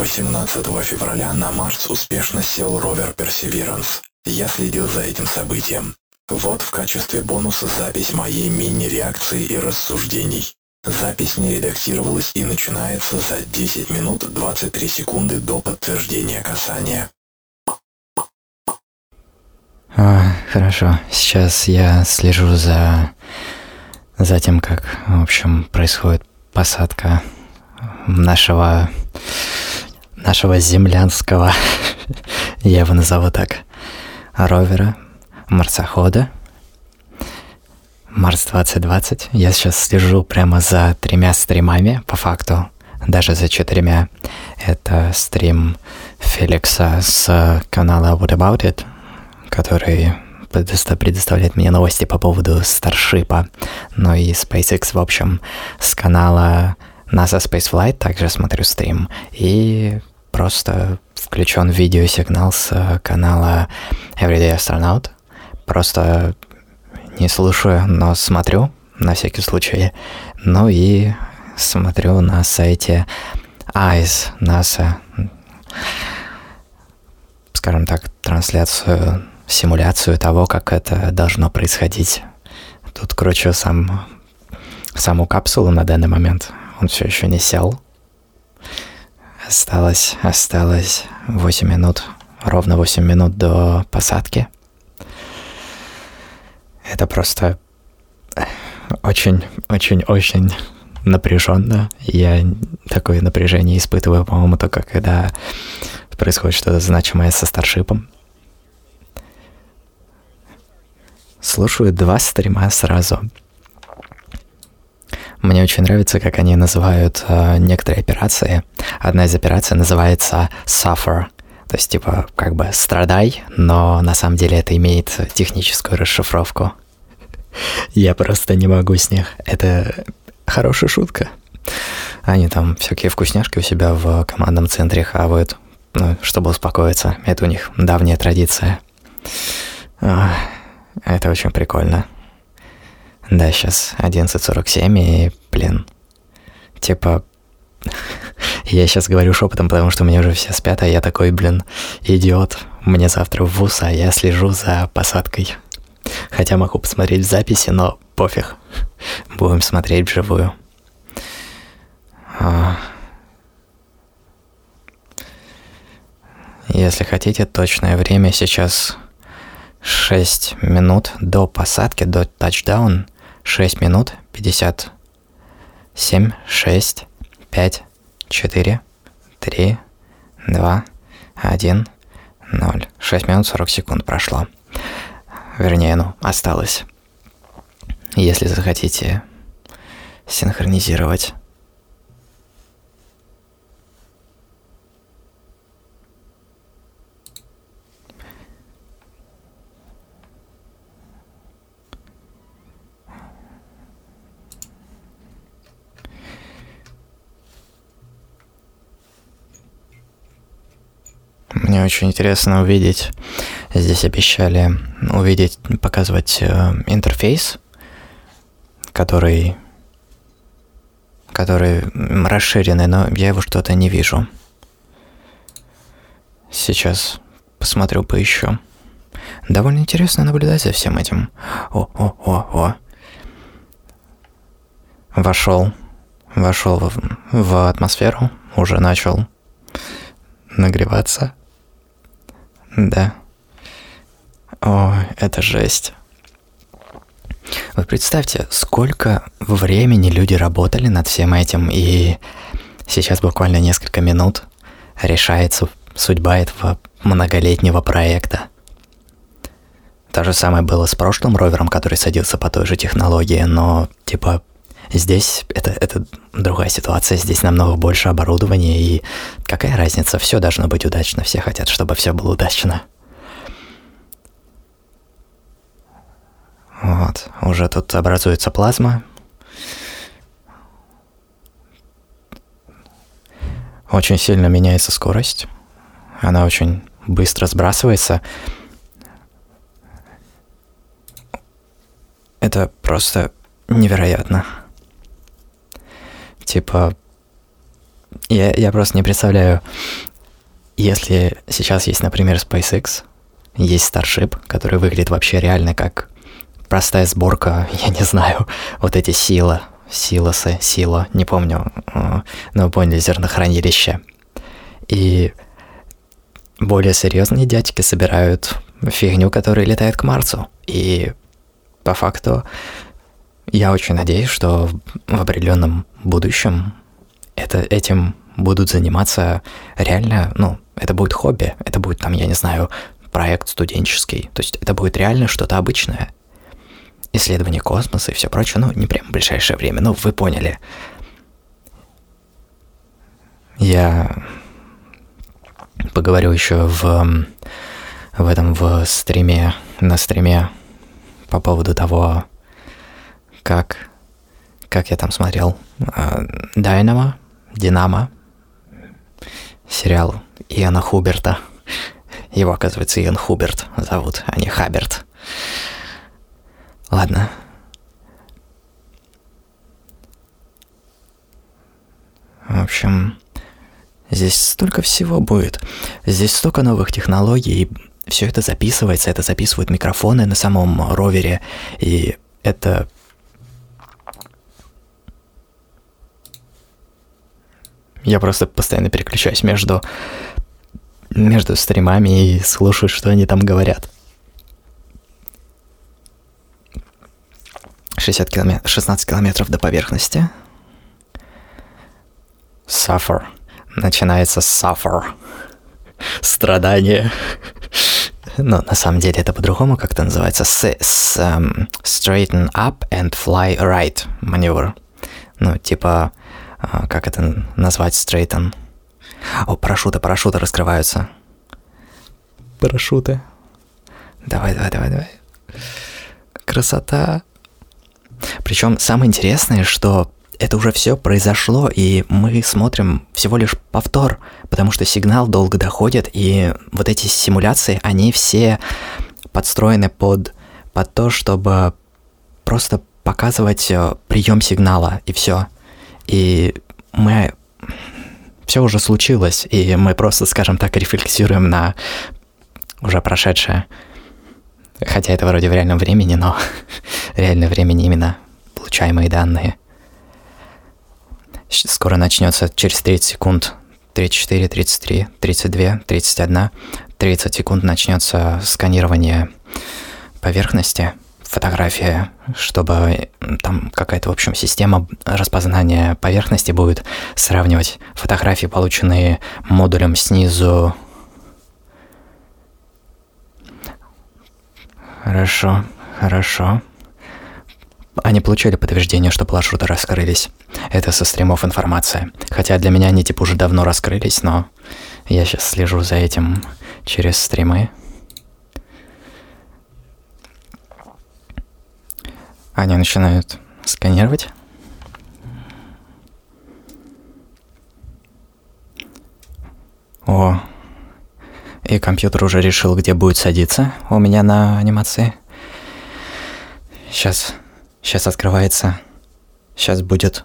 18 февраля на Марс успешно сел ровер Perseverance. Я следил за этим событием. Вот в качестве бонуса запись моей мини-реакции и рассуждений. Запись не редактировалась и начинается за 10 минут 23 секунды до подтверждения касания. А, хорошо, сейчас я слежу за, за тем, как, в общем, происходит посадка нашего, нашего землянского, я его назову так, ровера, марсохода, Марс 2020. Я сейчас слежу прямо за тремя стримами, по факту, даже за четырьмя. Это стрим Феликса с канала What About It, который предоставляет мне новости по поводу Старшипа, ну и SpaceX, в общем, с канала NASA Spaceflight также смотрю стрим, и просто включен видеосигнал с канала Everyday Astronaut, просто не слушаю, но смотрю на всякий случай, ну и смотрю на сайте EYES NASA, скажем так, трансляцию симуляцию того, как это должно происходить. Тут кручу сам, саму капсулу на данный момент. Он все еще не сел. Осталось, осталось 8 минут, ровно 8 минут до посадки. Это просто очень, очень, очень напряженно. Я такое напряжение испытываю, по-моему, только когда происходит что-то значимое со старшипом. Слушаю два стрима сразу. Мне очень нравится, как они называют э, некоторые операции. Одна из операций называется Suffer. То есть, типа, как бы страдай, но на самом деле это имеет техническую расшифровку. Я просто не могу с них. Это хорошая шутка. Они там всякие вкусняшки у себя в командном центре хавают, ну, чтобы успокоиться. Это у них давняя традиция. Это очень прикольно. Да, сейчас 11.47 и, блин, типа, я сейчас говорю шепотом, потому что меня уже все спят, а я такой, блин, идиот. Мне завтра в ВУЗ, а я слежу за посадкой. Хотя могу посмотреть в записи, но пофиг. Будем смотреть вживую. А. Если хотите точное время, сейчас 6 минут до посадки, до тачдаун. 6 минут 50. 7, 6, 5, 4, 3, 2, 1, 0. 6 минут 40 секунд прошло. Вернее, ну, осталось. Если захотите синхронизировать Мне очень интересно увидеть, здесь обещали увидеть, показывать э, интерфейс, который, который расширенный, но я его что-то не вижу. Сейчас посмотрю, поищу. Довольно интересно наблюдать за всем этим. О, о, о, о. Вошел, вошел в, в атмосферу, уже начал нагреваться. Да. О, это жесть. Вы представьте, сколько времени люди работали над всем этим, и сейчас буквально несколько минут решается судьба этого многолетнего проекта. То же самое было с прошлым ровером, который садился по той же технологии, но типа Здесь это, это другая ситуация, здесь намного больше оборудования, и какая разница, все должно быть удачно, все хотят, чтобы все было удачно. Вот, уже тут образуется плазма. Очень сильно меняется скорость. Она очень быстро сбрасывается. Это просто невероятно. Типа, я, я просто не представляю, если сейчас есть, например, SpaceX, есть Starship, который выглядит вообще реально как простая сборка, я не знаю, вот эти сила, силосы, сила, не помню, э, но вы поняли, зернохранилище. И более серьезные дядьки собирают фигню, которая летает к Марсу. И по факту я очень надеюсь, что в определенном будущем это, этим будут заниматься реально, ну, это будет хобби, это будет там, я не знаю, проект студенческий. То есть это будет реально что-то обычное. Исследование космоса и все прочее, ну, не прям в ближайшее время, ну, вы поняли. Я поговорю еще в, в этом, в стриме, на стриме по поводу того, как, как я там смотрел Дайнамо, Динамо, сериал Иоанна Хуберта. Его, оказывается, Иоанн Хуберт зовут, а не Хаберт. Ладно. В общем, здесь столько всего будет. Здесь столько новых технологий, и все это записывается, это записывают микрофоны на самом ровере, и это Я просто постоянно переключаюсь между, между стримами и слушаю, что они там говорят. 60 километров, 16 километров до поверхности. Suffer. Начинается suffer. Страдание. Но на самом деле это по-другому как-то называется. С, с, um, straighten up and fly right маневр. Ну, типа как это назвать, стрейтон. О, парашюты, парашюты раскрываются. Парашюты. Давай, давай, давай, давай. Красота. Причем самое интересное, что это уже все произошло, и мы смотрим всего лишь повтор, потому что сигнал долго доходит, и вот эти симуляции, они все подстроены под, под то, чтобы просто показывать э, прием сигнала, и все. И мы... Все уже случилось, и мы просто, скажем так, рефлексируем на уже прошедшее. Хотя это вроде в реальном времени, но реальное времени именно получаемые данные. Скоро начнется через 30 секунд 34, 33, 32, 31, 30 секунд начнется сканирование поверхности – фотография, чтобы там какая-то, в общем, система распознания поверхности будет сравнивать фотографии, полученные модулем снизу. Хорошо, хорошо. Они получили подтверждение, что маршруты раскрылись. Это со стримов информация. Хотя для меня они типа уже давно раскрылись, но я сейчас слежу за этим через стримы. Они начинают сканировать. О, и компьютер уже решил, где будет садиться у меня на анимации. Сейчас, сейчас открывается. Сейчас будет.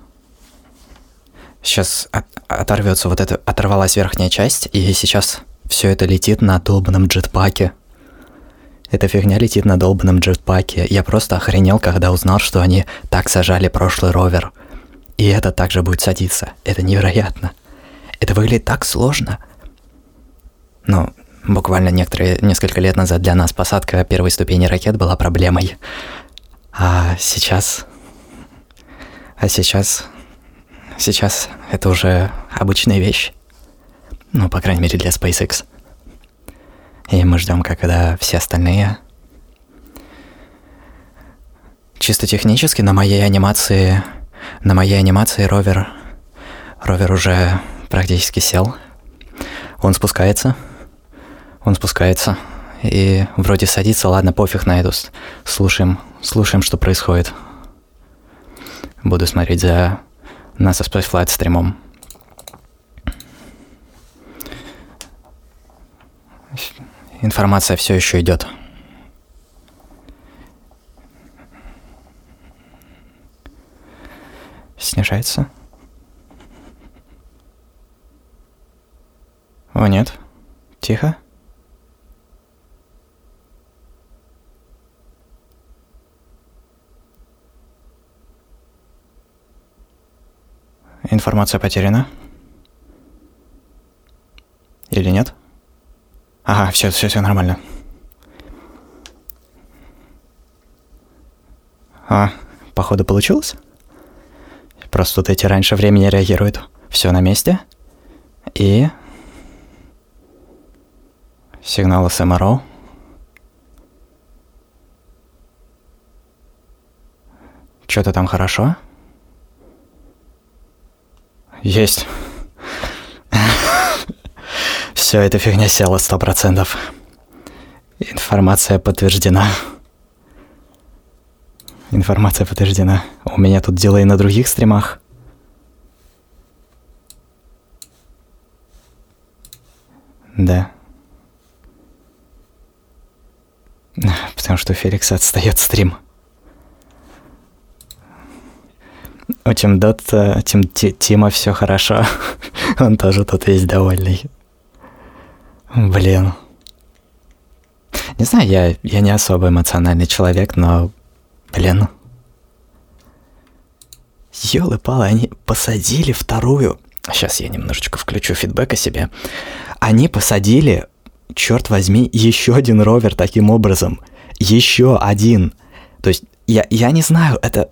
Сейчас от, оторвется вот это, оторвалась верхняя часть, и сейчас все это летит на долбанном джетпаке. Эта фигня летит на долбанном джетпаке. Я просто охренел, когда узнал, что они так сажали прошлый ровер. И это также будет садиться. Это невероятно. Это выглядит так сложно. Ну, буквально некоторые, несколько лет назад для нас посадка первой ступени ракет была проблемой. А сейчас... А сейчас... Сейчас это уже обычная вещь. Ну, по крайней мере, для SpaceX. И мы ждем, когда все остальные... Чисто технически на моей анимации... На моей анимации ровер... Ровер уже практически сел. Он спускается. Он спускается. И вроде садится, ладно, пофиг на эту. Слушаем, слушаем, что происходит. Буду смотреть за NASA Space Flight стримом. Информация все еще идет. Снижается. О, нет. Тихо. Информация потеряна. Или нет? Ага, все, все, все нормально. А, походу получилось? Просто тут эти раньше времени реагируют. Все на месте. И... Сигнал СМРО. Что-то там хорошо? Есть. Все, эта фигня села сто процентов. Информация подтверждена. Информация подтверждена. У меня тут дела и на других стримах. Да. Потому что Феликс отстает стрим. У Тим Дот, Тим, Тима все хорошо. Он тоже тут весь довольный. Блин. Не знаю, я, я не особо эмоциональный человек, но, блин. Ёлы-палы, они посадили вторую. Сейчас я немножечко включу фидбэк о себе. Они посадили, черт возьми, еще один ровер таким образом. Еще один. То есть, я, я не знаю, это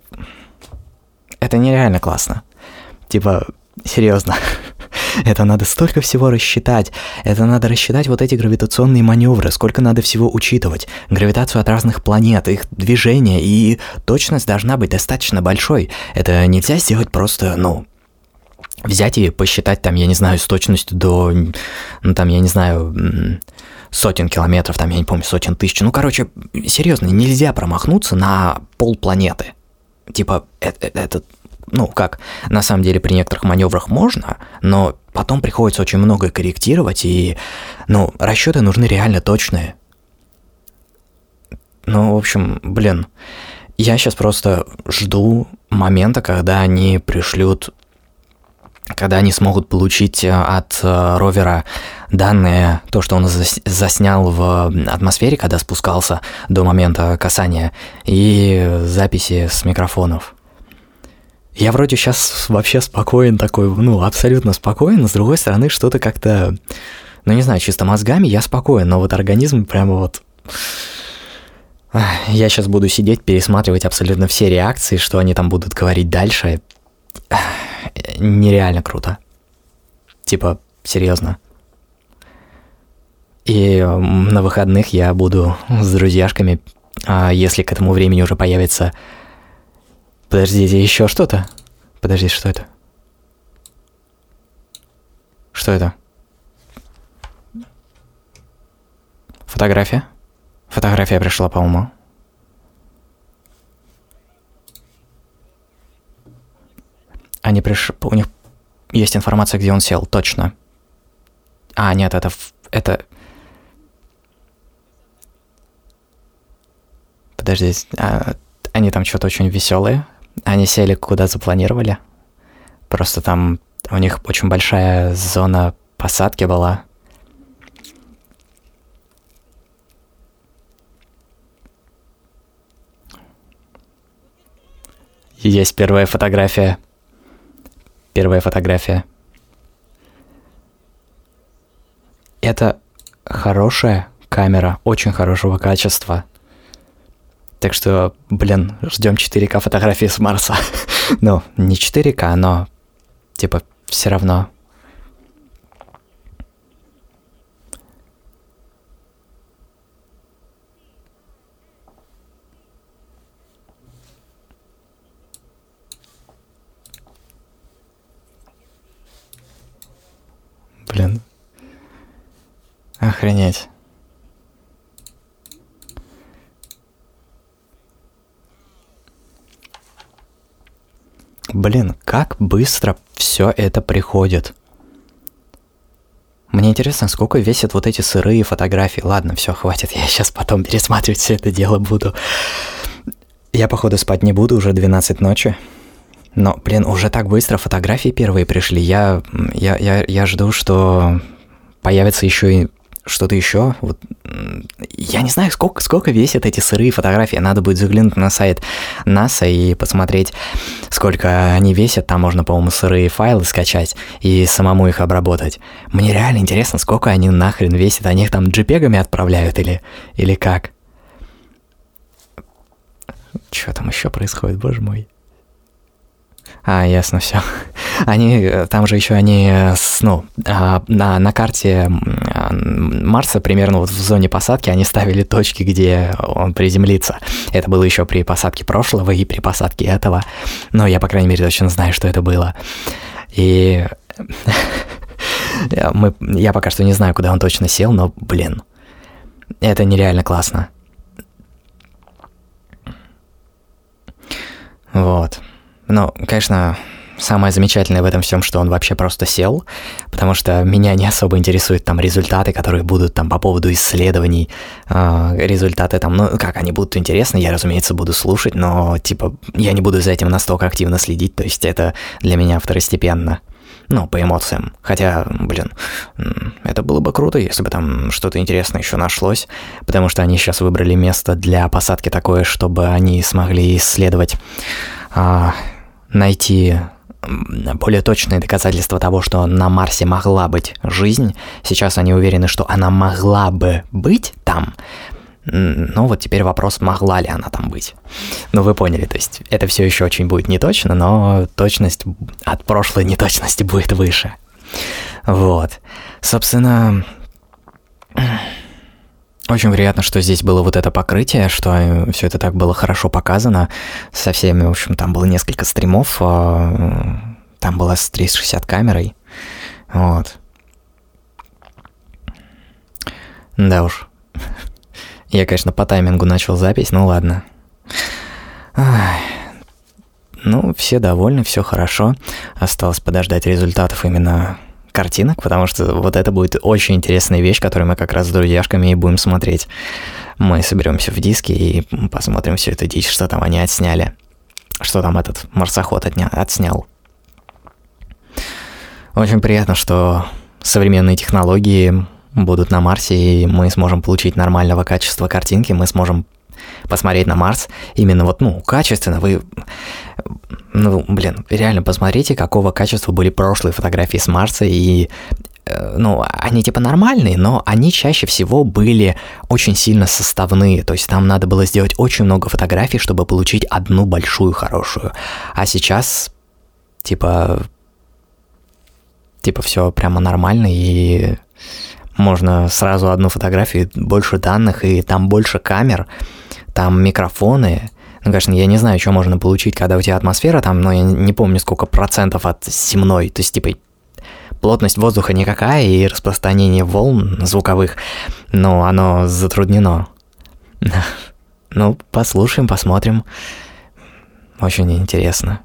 это нереально классно. Типа, серьезно. Это надо столько всего рассчитать. Это надо рассчитать вот эти гравитационные маневры, сколько надо всего учитывать. Гравитацию от разных планет, их движение, и точность должна быть достаточно большой. Это нельзя сделать просто, ну, взять и посчитать там, я не знаю, с точностью до, ну там, я не знаю, сотен километров, там, я не помню, сотен тысяч. Ну, короче, серьезно, нельзя промахнуться на пол планеты типа, это, это, ну, как, на самом деле при некоторых маневрах можно, но потом приходится очень многое корректировать, и, ну, расчеты нужны реально точные. Ну, в общем, блин, я сейчас просто жду момента, когда они пришлют когда они смогут получить э, от э, ровера данные, то, что он заснял в атмосфере, когда спускался до момента касания, и записи с микрофонов. Я вроде сейчас вообще спокоен такой, ну, абсолютно спокоен, но с другой стороны что-то как-то, ну, не знаю, чисто мозгами я спокоен, но вот организм прямо вот... Я сейчас буду сидеть, пересматривать абсолютно все реакции, что они там будут говорить дальше нереально круто. Типа, серьезно. И на выходных я буду с друзьяшками, а если к этому времени уже появится... Подождите, еще что-то? Подождите, что это? Что это? Фотография? Фотография пришла, по-моему. Они приш... У них есть информация, где он сел, точно. А, нет, это... Это... Подожди, а, они там что-то очень веселые. Они сели куда запланировали. Просто там у них очень большая зона посадки была. Есть первая фотография Первая фотография. Это хорошая камера, очень хорошего качества. Так что, блин, ждем 4К фотографии с Марса. ну, не 4К, но типа все равно Блин. Охренеть. Блин, как быстро все это приходит. Мне интересно, сколько весят вот эти сырые фотографии. Ладно, все, хватит, я сейчас потом пересматривать все это дело буду. Я, походу, спать не буду, уже 12 ночи. Но, блин, уже так быстро фотографии первые пришли. Я, я, я, я жду, что появится еще и что-то еще. Вот, я не знаю, сколько, сколько весят эти сырые фотографии. Надо будет заглянуть на сайт НАСА и посмотреть, сколько они весят. Там можно, по-моему, сырые файлы скачать и самому их обработать. Мне реально интересно, сколько они нахрен весят. Они их там джипегами отправляют или, или как? Что там еще происходит, боже мой? А, ясно, все. Они, э, там же еще они, э, ну, а, на, на карте Марса примерно вот в зоне посадки они ставили точки, где он приземлится. Это было еще при посадке прошлого и при посадке этого. Но я, по крайней мере, точно знаю, что это было. И мы, я пока что не знаю, куда он точно сел, но, блин, это нереально классно. Вот. Ну, конечно, самое замечательное в этом всем, что он вообще просто сел, потому что меня не особо интересуют там результаты, которые будут там по поводу исследований, э, результаты там, ну как они будут интересны, я, разумеется, буду слушать, но типа я не буду за этим настолько активно следить, то есть это для меня второстепенно. Ну, по эмоциям. Хотя, блин, это было бы круто, если бы там что-то интересное еще нашлось, потому что они сейчас выбрали место для посадки такое, чтобы они смогли исследовать а, найти более точные доказательства того, что на Марсе могла быть жизнь. Сейчас они уверены, что она могла бы быть там. Ну вот теперь вопрос, могла ли она там быть. Ну вы поняли, то есть это все еще очень будет неточно, но точность от прошлой неточности будет выше. Вот. Собственно, очень приятно, что здесь было вот это покрытие, что э, все это так было хорошо показано со всеми. В общем, там было несколько стримов, а, там была с 360 камерой. Вот. Да уж. Я, конечно, по таймингу начал запись, ну ладно. Ну, все довольны, все хорошо. Осталось подождать результатов именно картинок, потому что вот это будет очень интересная вещь, которую мы как раз с друзьяшками и будем смотреть. Мы соберемся в диске и посмотрим все это дичь, что там они отсняли. Что там этот марсоход отня... отснял. Очень приятно, что современные технологии будут на Марсе, и мы сможем получить нормального качества картинки, мы сможем посмотреть на Марс именно вот, ну, качественно. Вы, ну, блин, реально посмотрите, какого качества были прошлые фотографии с Марса, и э, ну, они типа нормальные, но они чаще всего были очень сильно составные, то есть там надо было сделать очень много фотографий, чтобы получить одну большую хорошую. А сейчас, типа, типа все прямо нормально, и можно сразу одну фотографию, больше данных, и там больше камер, там микрофоны. Ну, конечно, я не знаю, что можно получить, когда у тебя атмосфера там, но я не помню, сколько процентов от земной. То есть, типа, плотность воздуха никакая и распространение волн звуковых, но оно затруднено. Ну, послушаем, посмотрим. Очень интересно.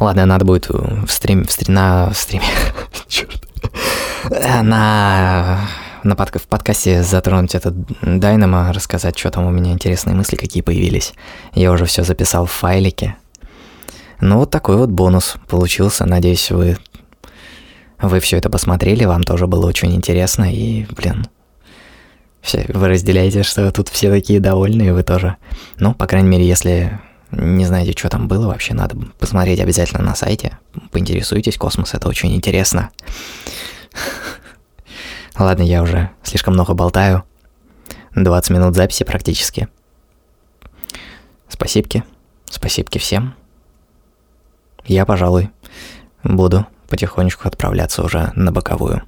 Ладно, надо будет в стрим, в стрим, на стриме, черт, на на под, в подкасте затронуть этот Dynamo, рассказать, что там у меня интересные мысли, какие появились. Я уже все записал в файлике. Ну вот такой вот бонус получился. Надеюсь, вы, вы все это посмотрели, вам тоже было очень интересно. И, блин, все, вы разделяете, что тут все такие довольные, вы тоже. Ну, по крайней мере, если не знаете, что там было, вообще надо посмотреть обязательно на сайте. Поинтересуйтесь, космос это очень интересно. Ладно, я уже слишком много болтаю. 20 минут записи практически. Спасибо. Спасибо всем. Я, пожалуй, буду потихонечку отправляться уже на боковую.